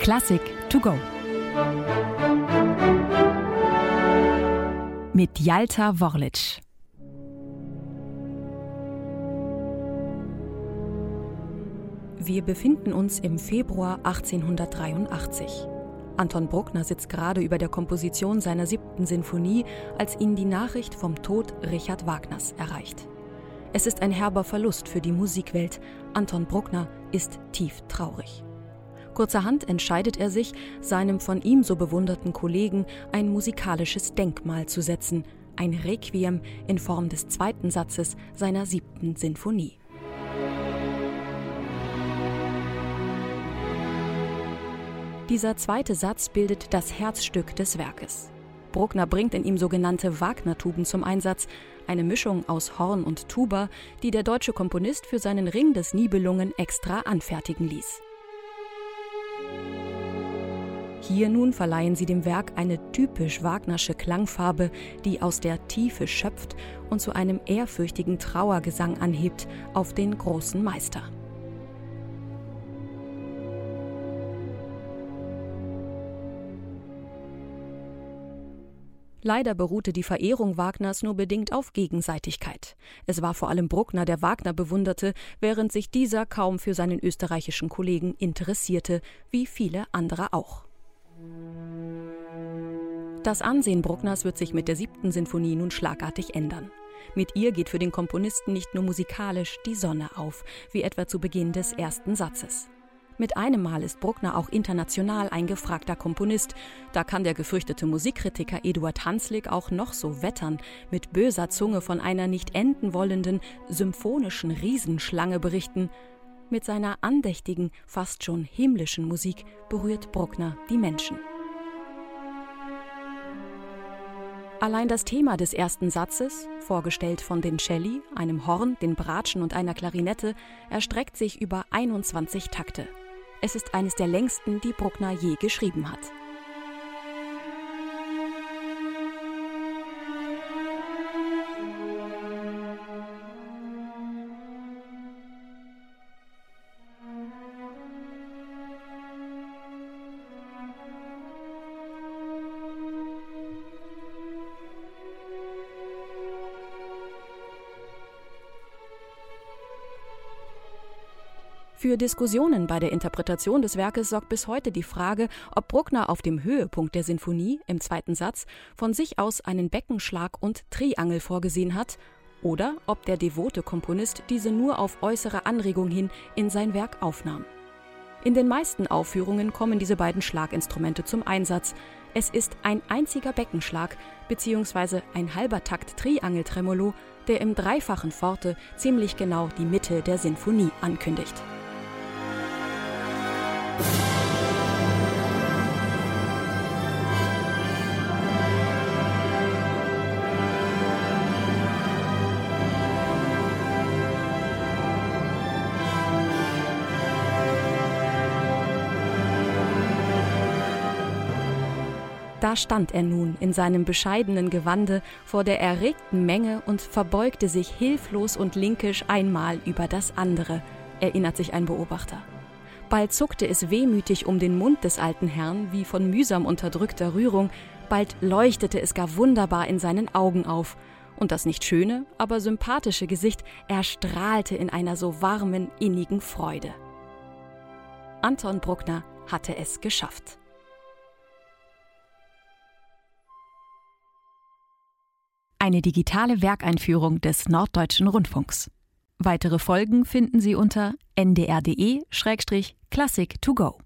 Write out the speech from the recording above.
Klassik to go. Mit Jalta Worlic. Wir befinden uns im Februar 1883. Anton Bruckner sitzt gerade über der Komposition seiner siebten Sinfonie, als ihn die Nachricht vom Tod Richard Wagners erreicht. Es ist ein herber Verlust für die Musikwelt. Anton Bruckner ist tief traurig. Kurzerhand entscheidet er sich, seinem von ihm so bewunderten Kollegen ein musikalisches Denkmal zu setzen, ein Requiem in Form des zweiten Satzes seiner siebten Sinfonie. Dieser zweite Satz bildet das Herzstück des Werkes. Bruckner bringt in ihm sogenannte Wagner-Tuben zum Einsatz, eine Mischung aus Horn und Tuba, die der deutsche Komponist für seinen Ring des Nibelungen extra anfertigen ließ. Hier nun verleihen sie dem Werk eine typisch Wagnersche Klangfarbe, die aus der Tiefe schöpft und zu einem ehrfürchtigen Trauergesang anhebt auf den großen Meister. Leider beruhte die Verehrung Wagners nur bedingt auf Gegenseitigkeit. Es war vor allem Bruckner, der Wagner bewunderte, während sich dieser kaum für seinen österreichischen Kollegen interessierte, wie viele andere auch. Das Ansehen Bruckners wird sich mit der siebten Sinfonie nun schlagartig ändern. Mit ihr geht für den Komponisten nicht nur musikalisch die Sonne auf, wie etwa zu Beginn des ersten Satzes. Mit einem Mal ist Bruckner auch international ein gefragter Komponist. Da kann der gefürchtete Musikkritiker Eduard Hanslick auch noch so wettern, mit böser Zunge von einer nicht enden wollenden, symphonischen Riesenschlange berichten. Mit seiner andächtigen, fast schon himmlischen Musik berührt Bruckner die Menschen. Allein das Thema des ersten Satzes, vorgestellt von den Celli, einem Horn, den Bratschen und einer Klarinette, erstreckt sich über 21 Takte. Es ist eines der längsten, die Bruckner je geschrieben hat. Für Diskussionen bei der Interpretation des Werkes sorgt bis heute die Frage, ob Bruckner auf dem Höhepunkt der Sinfonie im zweiten Satz von sich aus einen Beckenschlag und Triangel vorgesehen hat oder ob der devote Komponist diese nur auf äußere Anregung hin in sein Werk aufnahm. In den meisten Aufführungen kommen diese beiden Schlaginstrumente zum Einsatz. Es ist ein einziger Beckenschlag bzw. ein halber Takt Triangeltremolo, der im dreifachen Forte ziemlich genau die Mitte der Sinfonie ankündigt. Da stand er nun in seinem bescheidenen Gewande vor der erregten Menge und verbeugte sich hilflos und linkisch einmal über das andere, erinnert sich ein Beobachter. Bald zuckte es wehmütig um den Mund des alten Herrn, wie von mühsam unterdrückter Rührung, bald leuchtete es gar wunderbar in seinen Augen auf, und das nicht schöne, aber sympathische Gesicht erstrahlte in einer so warmen, innigen Freude. Anton Bruckner hatte es geschafft. Eine digitale Werkeinführung des Norddeutschen Rundfunks. Weitere Folgen finden Sie unter ndr.de-classic to go.